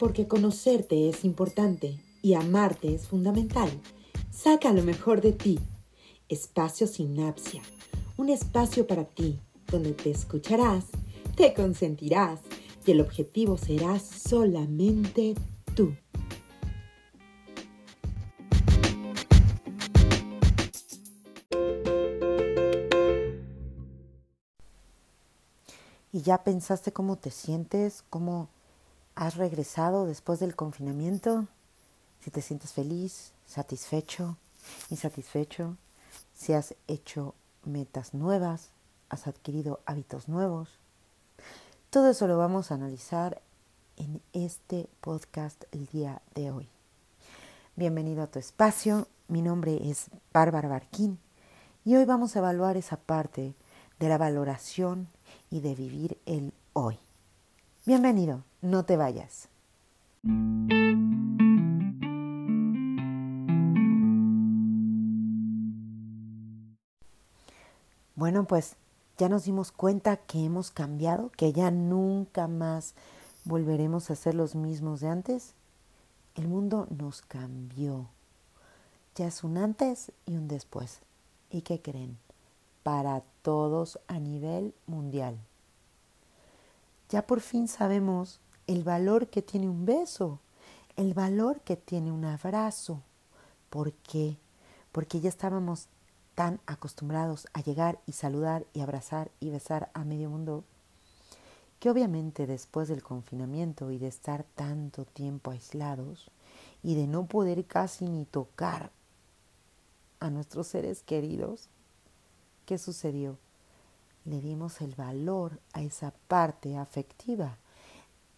Porque conocerte es importante y amarte es fundamental. Saca lo mejor de ti. Espacio Sinapsia. Un espacio para ti, donde te escucharás, te consentirás y el objetivo será solamente tú. ¿Y ya pensaste cómo te sientes? ¿Cómo has regresado después del confinamiento? Si te sientes feliz, satisfecho, insatisfecho, si has hecho metas nuevas, has adquirido hábitos nuevos. Todo eso lo vamos a analizar en este podcast el día de hoy. Bienvenido a tu espacio, mi nombre es Bárbara Barquín y hoy vamos a evaluar esa parte de la valoración y de vivir el hoy. Bienvenido, no te vayas. Bueno, pues ya nos dimos cuenta que hemos cambiado, que ya nunca más volveremos a ser los mismos de antes. El mundo nos cambió. Ya es un antes y un después. ¿Y qué creen? Para todos a nivel mundial. Ya por fin sabemos el valor que tiene un beso, el valor que tiene un abrazo. ¿Por qué? Porque ya estábamos tan acostumbrados a llegar y saludar y abrazar y besar a medio mundo que obviamente después del confinamiento y de estar tanto tiempo aislados y de no poder casi ni tocar a nuestros seres queridos, ¿qué sucedió? Le dimos el valor a esa parte afectiva,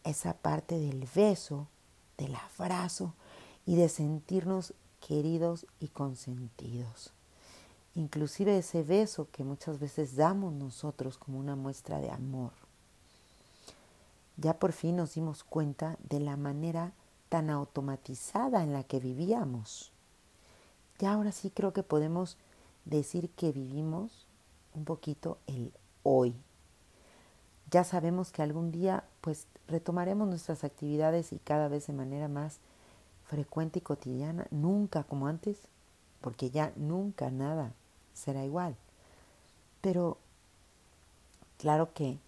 esa parte del beso, del abrazo y de sentirnos queridos y consentidos. Inclusive ese beso que muchas veces damos nosotros como una muestra de amor. Ya por fin nos dimos cuenta de la manera tan automatizada en la que vivíamos. Ya ahora sí creo que podemos decir que vivimos un poquito el hoy. Ya sabemos que algún día pues retomaremos nuestras actividades y cada vez de manera más frecuente y cotidiana, nunca como antes, porque ya nunca nada será igual. Pero claro que,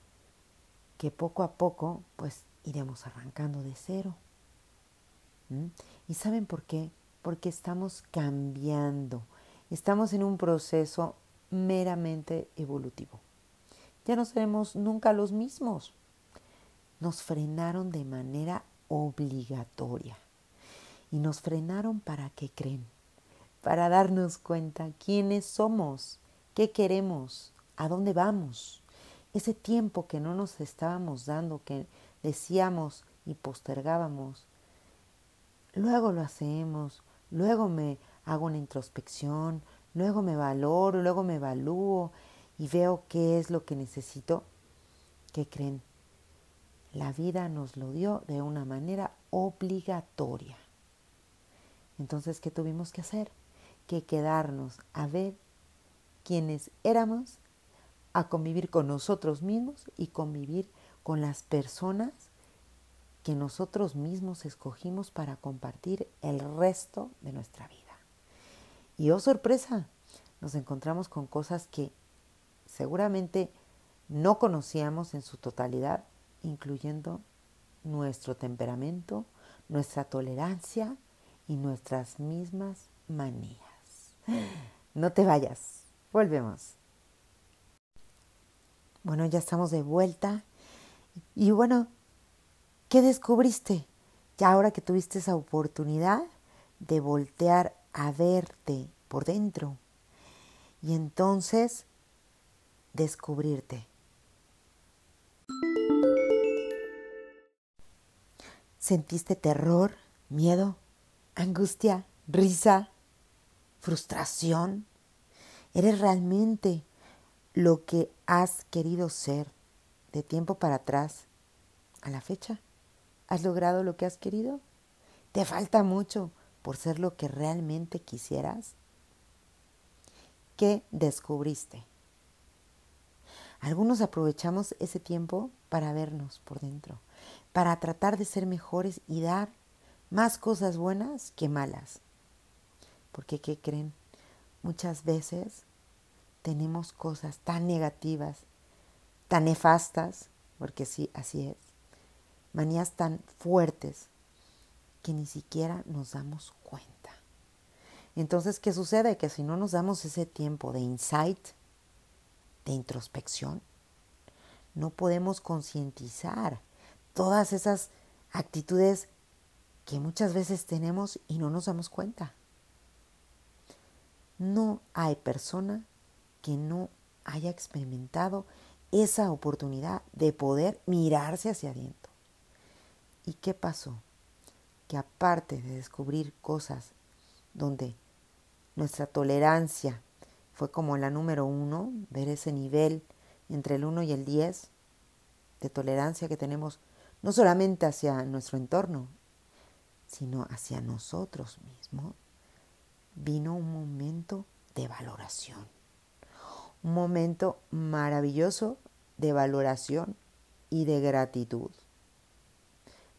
que poco a poco pues iremos arrancando de cero. ¿Y saben por qué? Porque estamos cambiando, estamos en un proceso meramente evolutivo. Ya no seremos nunca los mismos. Nos frenaron de manera obligatoria. Y nos frenaron para qué creen? Para darnos cuenta quiénes somos, qué queremos, a dónde vamos. Ese tiempo que no nos estábamos dando, que decíamos y postergábamos. Luego lo hacemos, luego me hago una introspección, luego me valoro, luego me evalúo y veo qué es lo que necesito. ¿Qué creen? La vida nos lo dio de una manera obligatoria. Entonces, ¿qué tuvimos que hacer? Que quedarnos a ver quiénes éramos, a convivir con nosotros mismos y convivir con las personas que nosotros mismos escogimos para compartir el resto de nuestra vida. Y oh sorpresa, nos encontramos con cosas que seguramente no conocíamos en su totalidad, incluyendo nuestro temperamento, nuestra tolerancia y nuestras mismas manías. No te vayas, volvemos. Bueno, ya estamos de vuelta. Y bueno, ¿qué descubriste? Ya ahora que tuviste esa oportunidad de voltear a verte por dentro y entonces descubrirte. ¿Sentiste terror, miedo, angustia, risa, frustración? ¿Eres realmente lo que has querido ser de tiempo para atrás a la fecha? ¿Has logrado lo que has querido? ¿Te falta mucho por ser lo que realmente quisieras? ¿Qué descubriste? Algunos aprovechamos ese tiempo para vernos por dentro, para tratar de ser mejores y dar más cosas buenas que malas. Porque, ¿qué creen? Muchas veces tenemos cosas tan negativas, tan nefastas, porque sí, así es, manías tan fuertes que ni siquiera nos damos cuenta. Entonces, ¿qué sucede? Que si no nos damos ese tiempo de insight, de introspección, no podemos concientizar todas esas actitudes que muchas veces tenemos y no nos damos cuenta. No hay persona que no haya experimentado esa oportunidad de poder mirarse hacia adentro. ¿Y qué pasó? Que aparte de descubrir cosas donde nuestra tolerancia fue como la número uno, ver ese nivel entre el 1 y el 10 de tolerancia que tenemos no solamente hacia nuestro entorno, sino hacia nosotros mismos, vino un momento de valoración, un momento maravilloso de valoración y de gratitud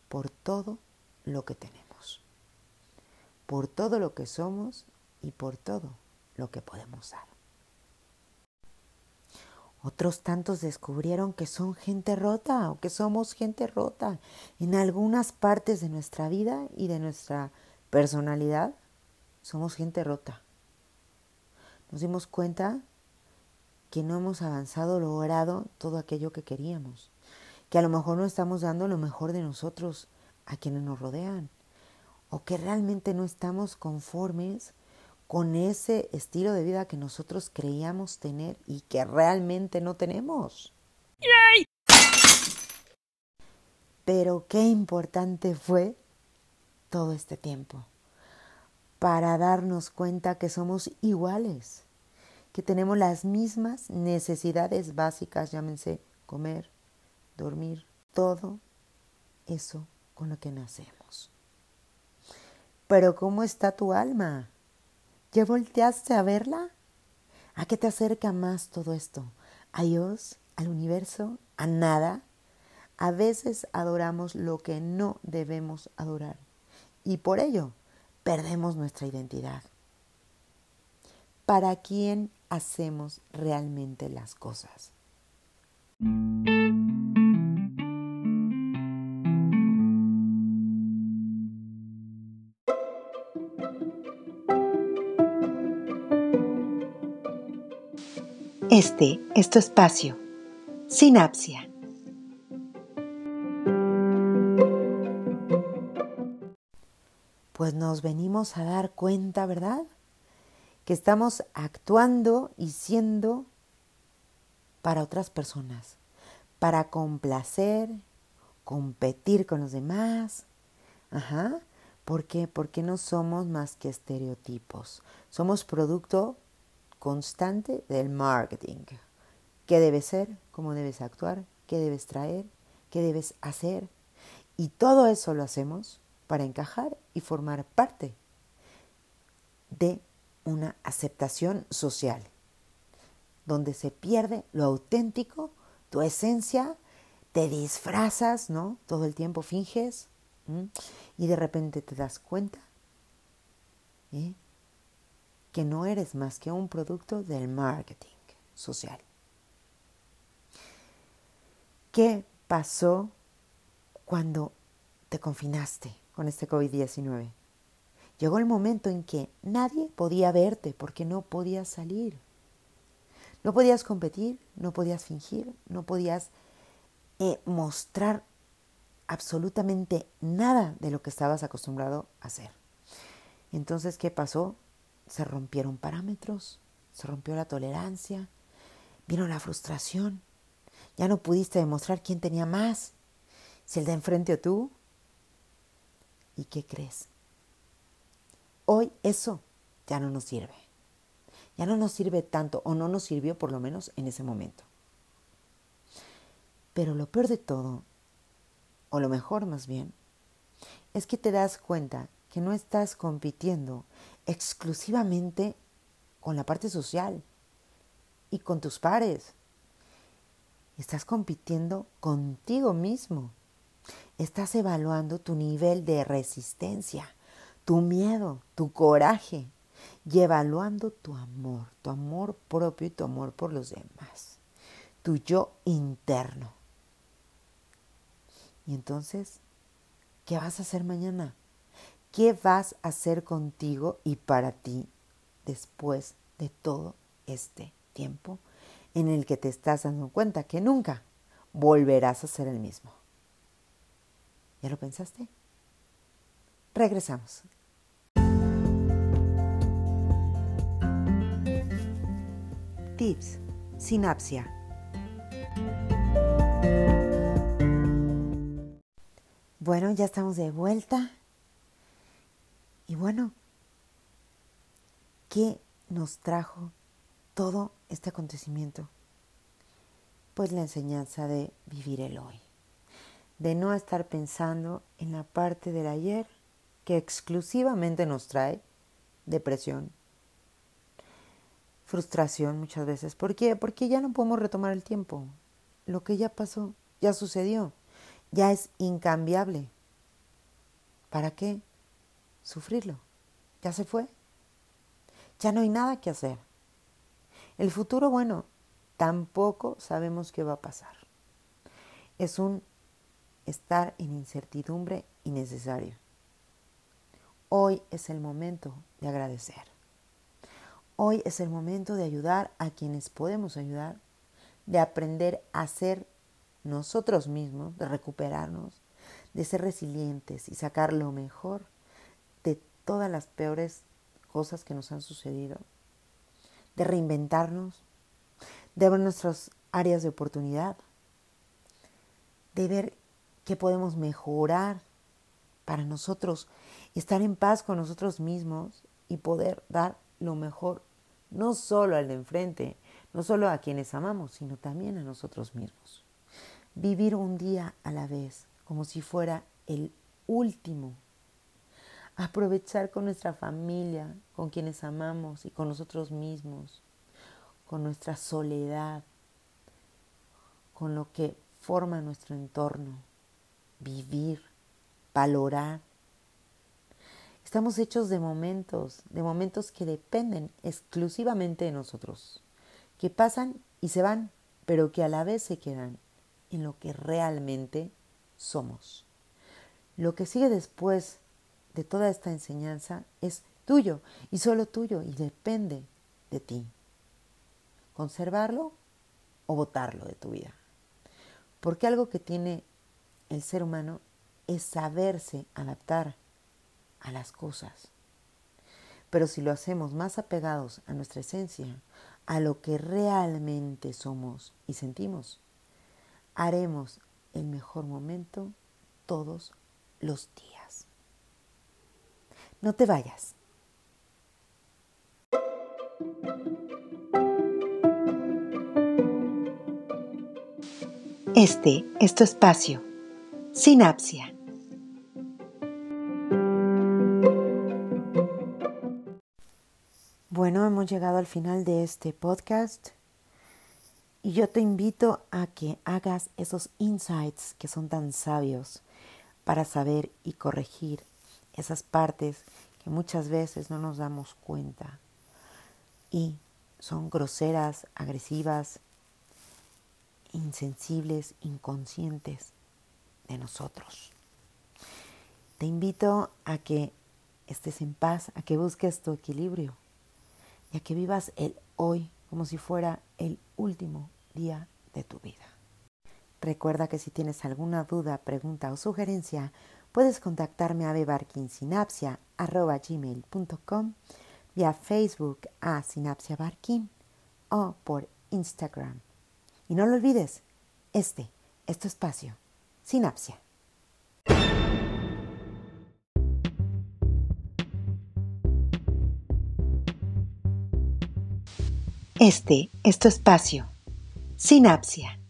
por todo lo que tenemos, por todo lo que somos y por todo lo que podemos dar. Otros tantos descubrieron que son gente rota o que somos gente rota en algunas partes de nuestra vida y de nuestra personalidad. Somos gente rota. Nos dimos cuenta que no hemos avanzado, logrado todo aquello que queríamos, que a lo mejor no estamos dando lo mejor de nosotros a quienes nos rodean, o que realmente no estamos conformes con ese estilo de vida que nosotros creíamos tener y que realmente no tenemos. Pero qué importante fue todo este tiempo para darnos cuenta que somos iguales, que tenemos las mismas necesidades básicas, llámense comer, dormir, todo eso con lo que nacemos. Pero ¿cómo está tu alma? ¿Ya volteaste a verla? ¿A qué te acerca más todo esto? ¿A Dios? ¿Al universo? ¿A nada? A veces adoramos lo que no debemos adorar y por ello perdemos nuestra identidad. ¿Para quién hacemos realmente las cosas? Este es espacio. Sinapsia. Pues nos venimos a dar cuenta, ¿verdad? Que estamos actuando y siendo para otras personas, para complacer, competir con los demás. Ajá. ¿Por qué? Porque no somos más que estereotipos. Somos producto constante del marketing. ¿Qué debes ser? ¿Cómo debes actuar? ¿Qué debes traer? ¿Qué debes hacer? Y todo eso lo hacemos para encajar y formar parte de una aceptación social, donde se pierde lo auténtico, tu esencia, te disfrazas, ¿no? Todo el tiempo finges y de repente te das cuenta ¿eh? Que no eres más que un producto del marketing social. ¿Qué pasó cuando te confinaste con este COVID-19? Llegó el momento en que nadie podía verte porque no podías salir. No podías competir, no podías fingir, no podías eh, mostrar absolutamente nada de lo que estabas acostumbrado a hacer. Entonces, ¿qué pasó? Se rompieron parámetros, se rompió la tolerancia, vino la frustración. Ya no pudiste demostrar quién tenía más, si el de enfrente o tú. ¿Y qué crees? Hoy eso ya no nos sirve. Ya no nos sirve tanto, o no nos sirvió por lo menos en ese momento. Pero lo peor de todo, o lo mejor más bien, es que te das cuenta que no estás compitiendo exclusivamente con la parte social y con tus pares. Estás compitiendo contigo mismo Estás evaluando tu nivel de resistencia, tu miedo, tu coraje y evaluando tu amor, tu amor propio y tu amor por los demás, tu yo interno. Y entonces, ¿qué vas a hacer mañana? ¿Qué vas a hacer contigo y para ti después de todo este tiempo en el que te estás dando cuenta que nunca volverás a ser el mismo? ¿Ya lo pensaste? Regresamos. Tips. Sinapsia. Bueno, ya estamos de vuelta. Y bueno, ¿qué nos trajo todo este acontecimiento? Pues la enseñanza de vivir el hoy, de no estar pensando en la parte del ayer que exclusivamente nos trae depresión, frustración muchas veces. ¿Por qué? Porque ya no podemos retomar el tiempo. Lo que ya pasó, ya sucedió, ya es incambiable. ¿Para qué? Sufrirlo. Ya se fue. Ya no hay nada que hacer. El futuro, bueno, tampoco sabemos qué va a pasar. Es un estar en incertidumbre innecesario. Hoy es el momento de agradecer. Hoy es el momento de ayudar a quienes podemos ayudar, de aprender a ser nosotros mismos, de recuperarnos, de ser resilientes y sacar lo mejor todas las peores cosas que nos han sucedido, de reinventarnos, de ver nuestras áreas de oportunidad, de ver qué podemos mejorar para nosotros, estar en paz con nosotros mismos y poder dar lo mejor, no solo al de enfrente, no solo a quienes amamos, sino también a nosotros mismos. Vivir un día a la vez, como si fuera el último. Aprovechar con nuestra familia, con quienes amamos y con nosotros mismos, con nuestra soledad, con lo que forma nuestro entorno. Vivir, valorar, Estamos hechos de momentos, de momentos que dependen exclusivamente de nosotros, que pasan y se van, pero que a la vez se quedan en lo que realmente somos. Lo que sigue después de toda esta enseñanza es tuyo y solo tuyo y depende de ti. Conservarlo o botarlo de tu vida. Porque algo que tiene el ser humano es saberse adaptar a las cosas. Pero si lo hacemos más apegados a nuestra esencia, a lo que realmente somos y sentimos, haremos el mejor momento todos los días. No te vayas. Este es tu espacio. Sinapsia. Bueno, hemos llegado al final de este podcast y yo te invito a que hagas esos insights que son tan sabios para saber y corregir esas partes que muchas veces no nos damos cuenta y son groseras, agresivas, insensibles, inconscientes de nosotros. Te invito a que estés en paz, a que busques tu equilibrio y a que vivas el hoy como si fuera el último día de tu vida. Recuerda que si tienes alguna duda, pregunta o sugerencia, puedes contactarme a bebarkinsinapsia.gmail.com vía Facebook a Sinapsia Barkin o por Instagram. Y no lo olvides, este es tu espacio, Sinapsia. Este es tu espacio. Sinapsia.